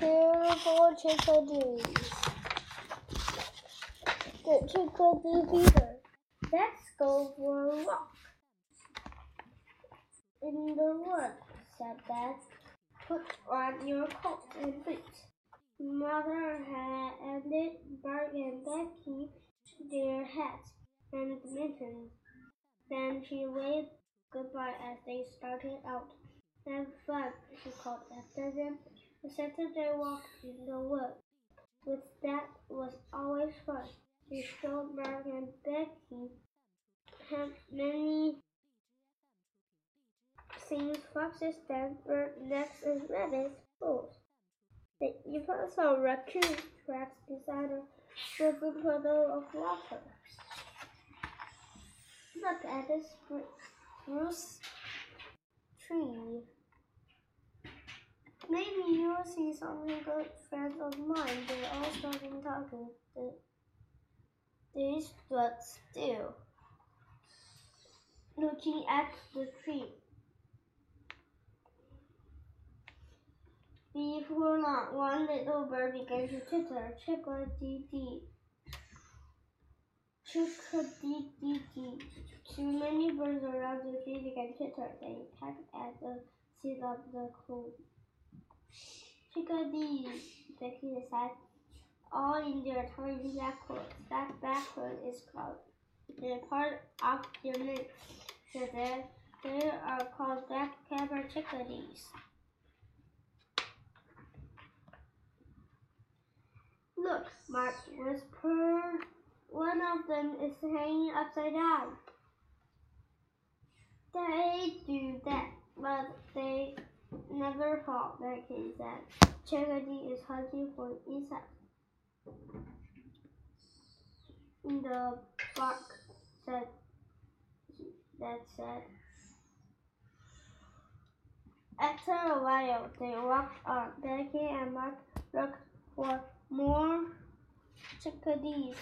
cheerful chickadees. The chickadee feeder. Let's go for a walk. In the woods, said Dad. Put on your coat and boots. Mother had handed Bert and Becky their hats and mittens. Then she waved goodbye as they started out. Have fun, she called after them. The Saturday walk in the woods with Dad was always fun. He showed Mark and Becky had many things foxes, stand, bird and rabbits, holes. They even saw raccoon tracks beside a frozen puddle of water. Look at this spruce tree. Maybe you'll see something good, friends of mine. They all started talking. They, stood still, looking at the tree. Before long, one little bird began to twitter, chick-a-dee-dee. Chick-a-dee-dee-dee. Too many birds around the tree began to twitter. They pecked at the seed of the cone. Chickadee, Becky said, all in their tiny coats. That black coat is called the part of their neck. So they, they are called black caper chickadees. Look, Mark whispered. One of them is hanging upside down. They do that, but they never fall, Becky said. Chickadee is hunting for insects. In the bark, said that said. After a while, they walked on. Becky and Mark looked for more chickadees.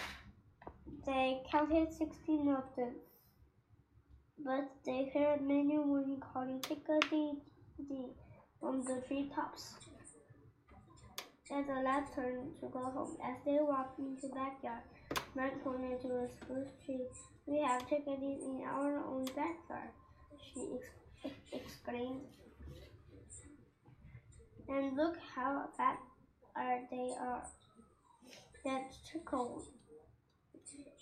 They counted 16 of them, but they heard many women calling chickadee from the treetops. Then the lads turned to go home. As they walked into the backyard, Mark pointed to a spruce tree. We have chickadees in our own backyard, she ex exclaimed. And look how fat are they are. That's cold.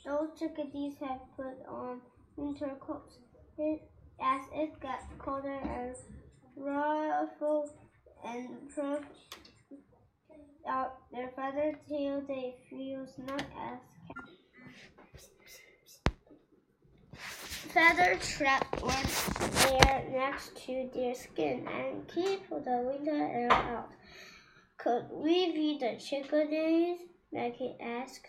Those chickadees have put on winter coats. It, as it got colder and ruffled and puffed out their feathered tail, they feel snug as Feather trap went there next to their skin and keep the winter air out. Could we feed the chickadees? Becky asked.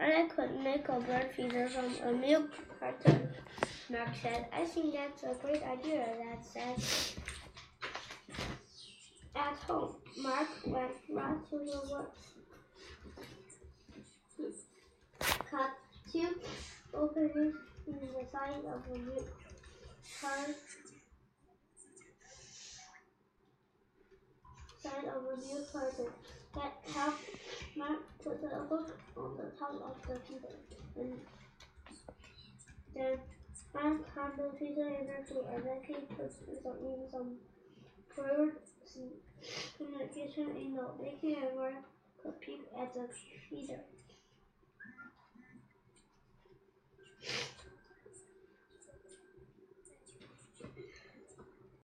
And I could make a bird feeder from a milk carton. Mark said, I think that's a great idea, Dad said. At home, Mark went right to the woods. Cut two openings in the side of the milk carton. Side of the milk carton. That helped Mark put the hook on the top of the feeder. And then Mark had the feeder in the tree and then he put some some bird communication in the making Mark could peep at the feeder.